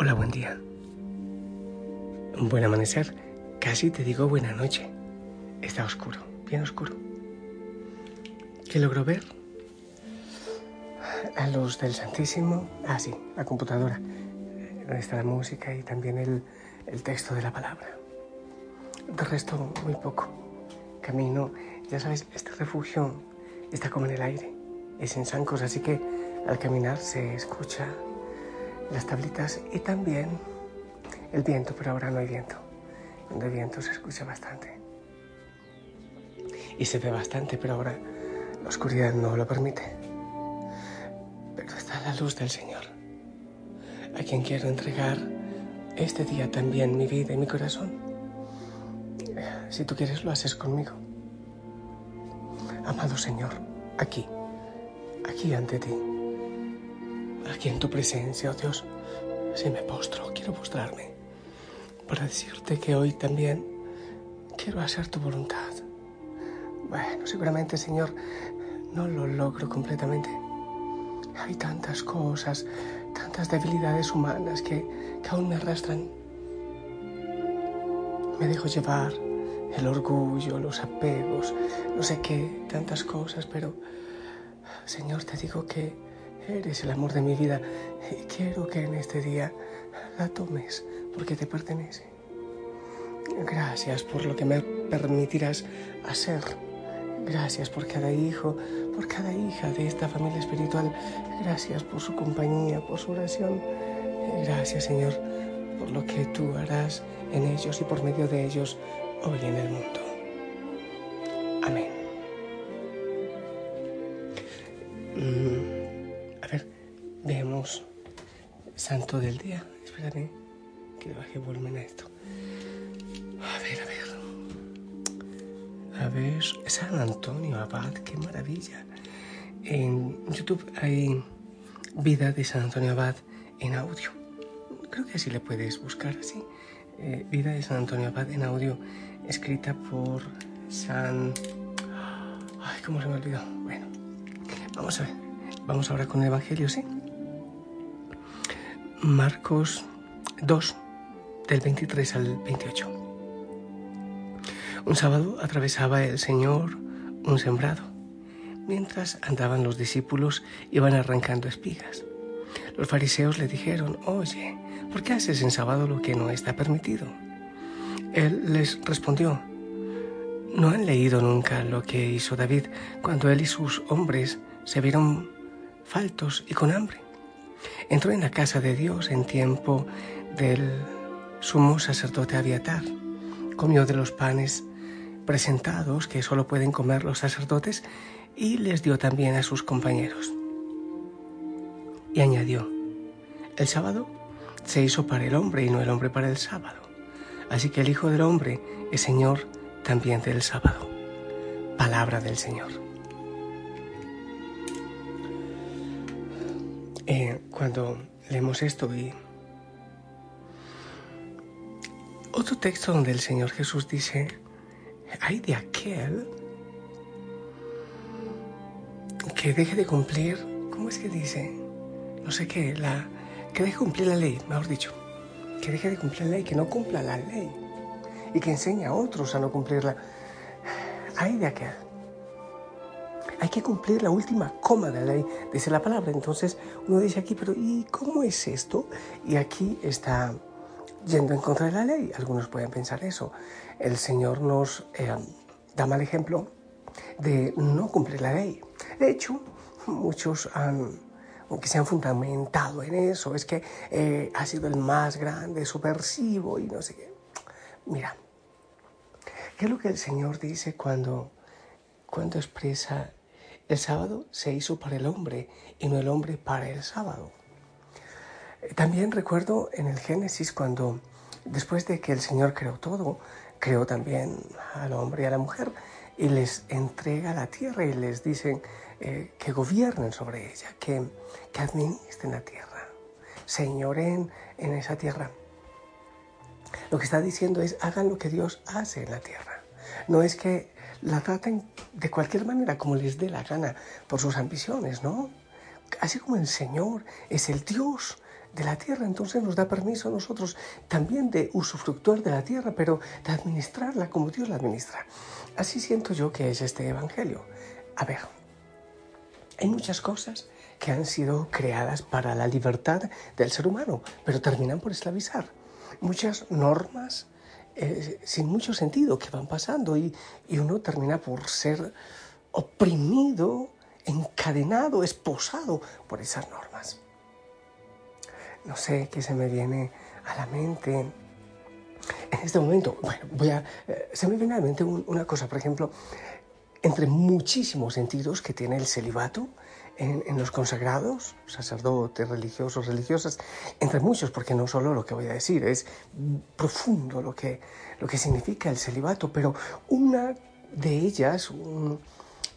Hola, buen día. Buen amanecer. Casi te digo buena noche. Está oscuro, bien oscuro. ¿Qué logro ver? La luz del Santísimo. Ah, sí, la computadora. Donde está la música y también el, el texto de la palabra. De resto, muy poco. Camino, ya sabes, este refugio está como en el aire. Es en zancos, así que al caminar se escucha las tablitas y también el viento, pero ahora no hay viento. Donde hay viento se escucha bastante. Y se ve bastante, pero ahora la oscuridad no lo permite. Pero está la luz del Señor, a quien quiero entregar este día también mi vida y mi corazón. Si tú quieres, lo haces conmigo. Amado Señor, aquí, aquí ante ti aquí en tu presencia, oh Dios, si me postro, quiero postrarme para decirte que hoy también quiero hacer tu voluntad. Bueno, seguramente, Señor, no lo logro completamente. Hay tantas cosas, tantas debilidades humanas que, que aún me arrastran. Me dejo llevar el orgullo, los apegos, no sé qué, tantas cosas, pero, Señor, te digo que Eres el amor de mi vida y quiero que en este día la tomes porque te pertenece. Gracias por lo que me permitirás hacer. Gracias por cada hijo, por cada hija de esta familia espiritual. Gracias por su compañía, por su oración. Gracias Señor por lo que tú harás en ellos y por medio de ellos hoy en el mundo. Amén. Santo del día. Espérame que le baje volumen a esto. A ver, a ver. A ver, San Antonio Abad, qué maravilla. En YouTube hay vida de San Antonio Abad en audio. Creo que así le puedes buscar así. Eh, vida de San Antonio Abad en audio, escrita por San... Ay, ¿cómo se me olvidó? Bueno, vamos a ver. Vamos ahora con el Evangelio, ¿sí? Marcos 2, del 23 al 28. Un sábado atravesaba el Señor un sembrado. Mientras andaban los discípulos, iban arrancando espigas. Los fariseos le dijeron, oye, ¿por qué haces en sábado lo que no está permitido? Él les respondió, ¿no han leído nunca lo que hizo David cuando él y sus hombres se vieron faltos y con hambre. Entró en la casa de Dios en tiempo del sumo sacerdote Abiatar. Comió de los panes presentados que solo pueden comer los sacerdotes y les dio también a sus compañeros. Y añadió, el sábado se hizo para el hombre y no el hombre para el sábado. Así que el Hijo del Hombre es Señor también del sábado. Palabra del Señor. Eh, cuando leemos esto y otro texto donde el Señor Jesús dice, hay de aquel que deje de cumplir, ¿cómo es que dice? No sé qué, la, que deje de cumplir la ley, mejor dicho, que deje de cumplir la ley, que no cumpla la ley y que enseñe a otros a no cumplirla. Hay de aquel hay que cumplir la última coma de la ley, dice la palabra. Entonces uno dice aquí, pero ¿y cómo es esto? Y aquí está yendo en contra de la ley. Algunos pueden pensar eso. El Señor nos eh, da mal ejemplo de no cumplir la ley. De hecho, muchos han, que se han fundamentado en eso, es que eh, ha sido el más grande, subversivo y no sé qué. Mira, ¿qué es lo que el Señor dice cuando, cuando expresa el sábado se hizo para el hombre y no el hombre para el sábado. También recuerdo en el Génesis cuando, después de que el Señor creó todo, creó también al hombre y a la mujer y les entrega la tierra y les dicen eh, que gobiernen sobre ella, que, que administren la tierra, señoren en esa tierra. Lo que está diciendo es hagan lo que Dios hace en la tierra. No es que la traten de cualquier manera, como les dé la gana, por sus ambiciones, ¿no? Así como el Señor es el Dios de la tierra, entonces nos da permiso a nosotros también de usufructuar de la tierra, pero de administrarla como Dios la administra. Así siento yo que es este Evangelio. A ver, hay muchas cosas que han sido creadas para la libertad del ser humano, pero terminan por esclavizar. Muchas normas eh, sin mucho sentido que van pasando y, uno termina por ser oprimido, encadenado, esposado por esas normas. No sé qué se me viene a la mente en este momento. Bueno, voy a, eh, se me viene a la mente una cosa, por ejemplo, entre muchísimos sentidos que tiene el celibato en, los consagrados, sacerdotes, religiosos, religiosas, entre muchos, porque no solo lo que voy a decir, es profundo lo que, lo que significa el celibato, pero una de ellas,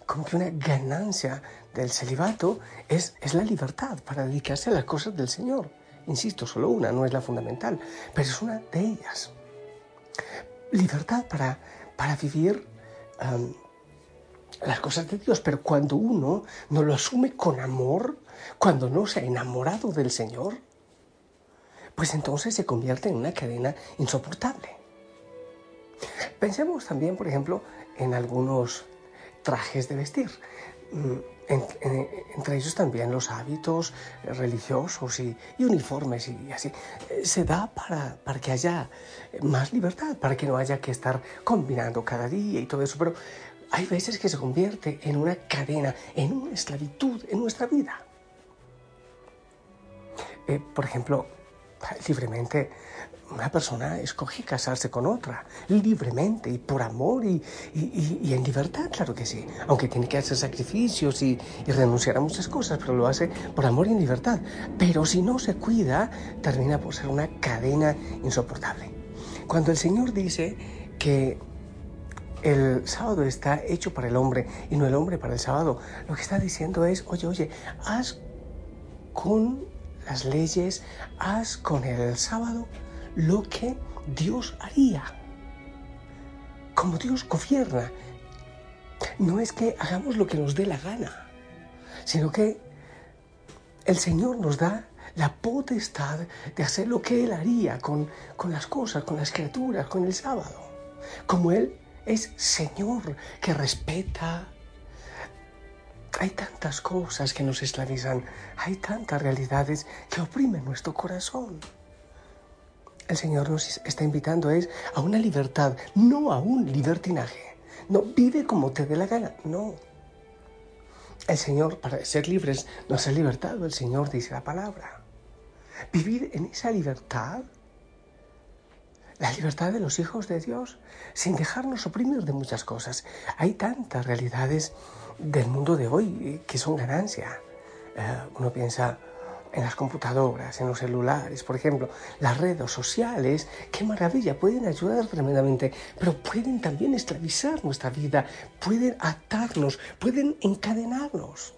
como que una ganancia del celibato, es, es la libertad para dedicarse a las cosas del Señor. Insisto, solo una, no es la fundamental, pero es una de ellas. Libertad para, para vivir las cosas de Dios, pero cuando uno no lo asume con amor, cuando no se ha enamorado del Señor, pues entonces se convierte en una cadena insoportable. Pensemos también, por ejemplo, en algunos trajes de vestir. Mm, entre ellos también los hábitos religiosos y, uniformes y así. Eh, se da para, para, que haya más libertad, para que no haya que estar combinando cada día y todo eso. Pero hay veces que se convierte en una cadena, en una esclavitud en nuestra vida. Eh, por ejemplo, libremente una persona escoge casarse con otra, libremente y por amor y, en libertad, claro que sí. Aunque tiene que hacer sacrificios y, renunciar a muchas cosas, pero lo hace por amor y en libertad. Pero si no se cuida, termina por ser una cadena insoportable. Cuando el Señor dice que el sábado está hecho para el hombre y no el hombre para el sábado, lo que está diciendo es, oye, oye, haz con las leyes, haz con el sábado lo que Dios haría. Como Dios gobierna. No es que hagamos lo que nos dé la gana, sino que el Señor nos da la potestad de hacer lo que Él haría con, con las cosas, con las criaturas, con el sábado. Como Él es Señor que respeta. Hay tantas cosas que nos esclavizan, hay tantas realidades que oprimen nuestro corazón el Señor nos está invitando es a una libertad, no a un libertinaje. No vive como te dé la gana, no. El Señor, para ser libres, nos ha libertado, el Señor dice la palabra. Vivir en esa libertad, la libertad de los hijos de Dios, sin dejarnos oprimir de muchas cosas. Hay tantas realidades del mundo de hoy que son ganancia. Eh, uno piensa, en las computadoras, en los celulares, por ejemplo, las redes sociales, qué maravilla, pueden ayudar tremendamente, pero pueden también esclavizar nuestra vida, pueden atarnos, pueden encadenarnos.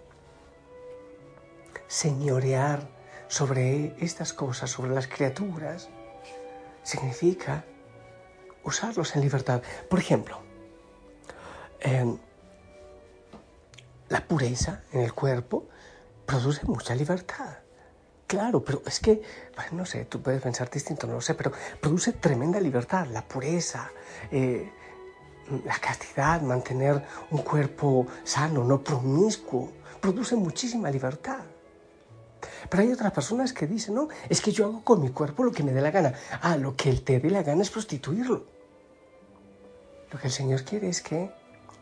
Señorear sobre estas cosas, sobre las criaturas, significa usarlos en libertad. Por ejemplo, em, la pureza en el cuerpo produce mucha libertad. Claro, pero es que, no sé, tú puedes pensar distinto, no lo sé, pero produce tremenda libertad, la pureza, eh, la castidad, mantener un cuerpo sano, no promiscuo, produce muchísima libertad. Pero hay otras personas que dicen, no, es que yo hago con mi cuerpo lo que me dé la gana. Ah, lo que él te dé la gana es prostituirlo. Lo que el Señor quiere es que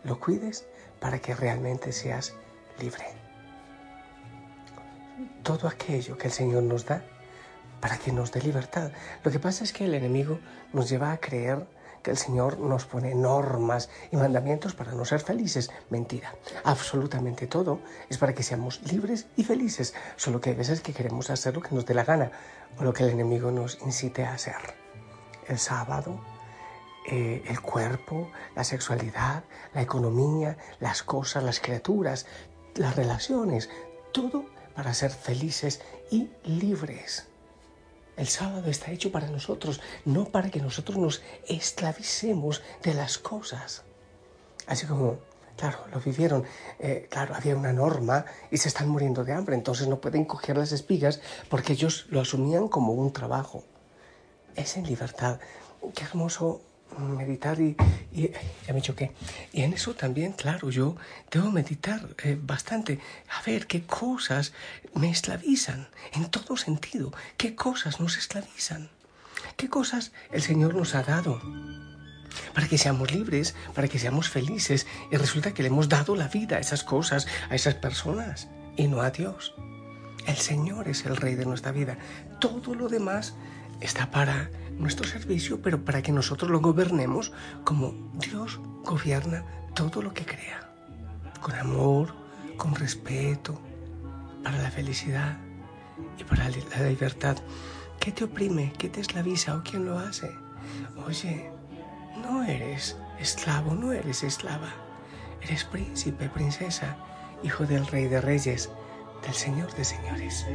lo cuides para que realmente seas libre todo aquello que el Señor nos da para que nos dé libertad. Lo que pasa es que el enemigo nos lleva a creer que el Señor nos pone normas y mandamientos para no ser felices. Mentira. Absolutamente todo es para que seamos libres y felices. Solo que hay veces que queremos hacer lo que nos dé la gana o lo que el enemigo nos incite a hacer. El sábado, eh, el cuerpo, la sexualidad, la economía, las cosas, las criaturas, las relaciones, todo para ser felices y libres. El sábado está hecho para nosotros, no para que nosotros nos esclavicemos de las cosas. Así como Claro, lo vivieron. Eh, claro, había una norma y se están muriendo de hambre, entonces no pueden coger las espigas porque ellos lo asumían como un trabajo. Es en libertad. Qué hermoso meditar y, ya me choqué. Y en eso también, claro, yo debo meditar eh, bastante. A ver qué cosas me esclavizan en todo sentido. ¿Qué cosas nos esclavizan? ¿Qué cosas el Señor nos ha dado? Para que seamos libres, para que seamos felices. Y resulta que le hemos dado la vida a esas cosas, a esas personas, y no a Dios. El Señor es el Rey de nuestra vida. Todo lo demás está para nuestro servicio, pero para que nosotros lo gobernemos como Dios gobierna todo lo que crea. Con amor, con respeto, para la felicidad y para la libertad. ¿Qué te oprime? ¿Qué te esclaviza o quién lo hace? Oye, no eres esclavo, no eres esclava. Eres príncipe, princesa, hijo del rey de reyes, del señor de señores.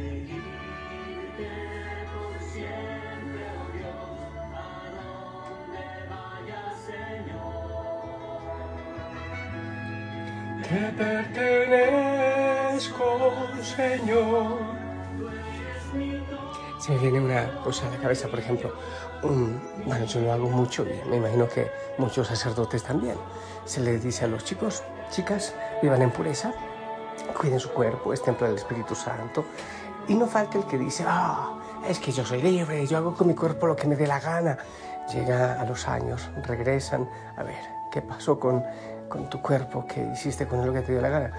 Te pertenezco, Señor. Se me viene una cosa a la cabeza, por ejemplo, bueno, yo lo hago mucho y me imagino que muchos sacerdotes también. Se les dice a los chicos, chicas, vivan en pureza, cuiden su cuerpo, es templo del Espíritu Santo. Y no falta el que dice, ah, es que yo soy libre, yo hago con mi cuerpo lo que me dé la gana. Llega a los años, regresan, a ver, ¿qué pasó con con tu cuerpo, que hiciste con lo que te dio la gana.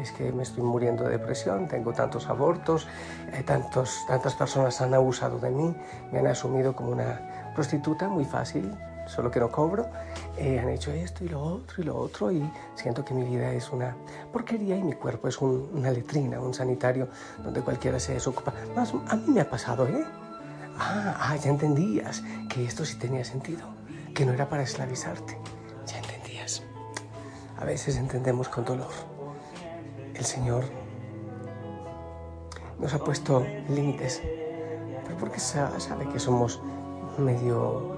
Es que me estoy muriendo de depresión, tengo tantos abortos, eh, tantos, tantas personas han abusado de mí, me han asumido como una prostituta muy fácil, solo que no cobro. Eh, han hecho esto y lo otro y lo otro y siento que mi vida es una porquería y mi cuerpo es una letrina, un sanitario donde cualquiera se desocupa. Más, a mí me ha pasado, ¿eh? Ah, ah, ya entendías que esto sí tenía sentido, que no era para esclavizarte. A veces entendemos con dolor. El Señor nos ha puesto límites, pero porque sabe que somos medio,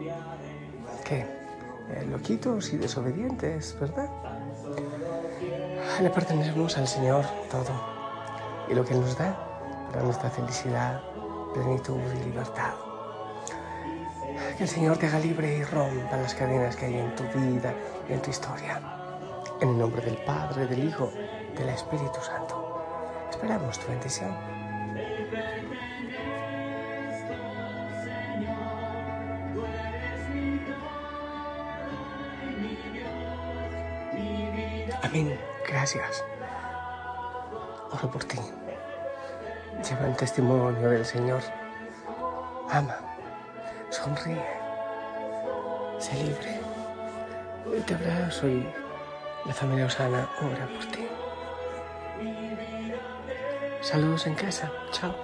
¿qué? Eh, loquitos y desobedientes, ¿verdad? Le pertenecemos al Señor todo y lo que Él nos da para nuestra felicidad, plenitud y libertad. Que el Señor te haga libre y rompa las cadenas que hay en tu vida y en tu historia. En el nombre del Padre, del Hijo, del Espíritu Santo. Esperamos tu bendición. Amén. Gracias. Oro por ti. Lleva el testimonio del Señor. Ama. Sonríe. Sé libre. Te abrazo y la familia Osana ora por ti. Saludos en casa. Chao.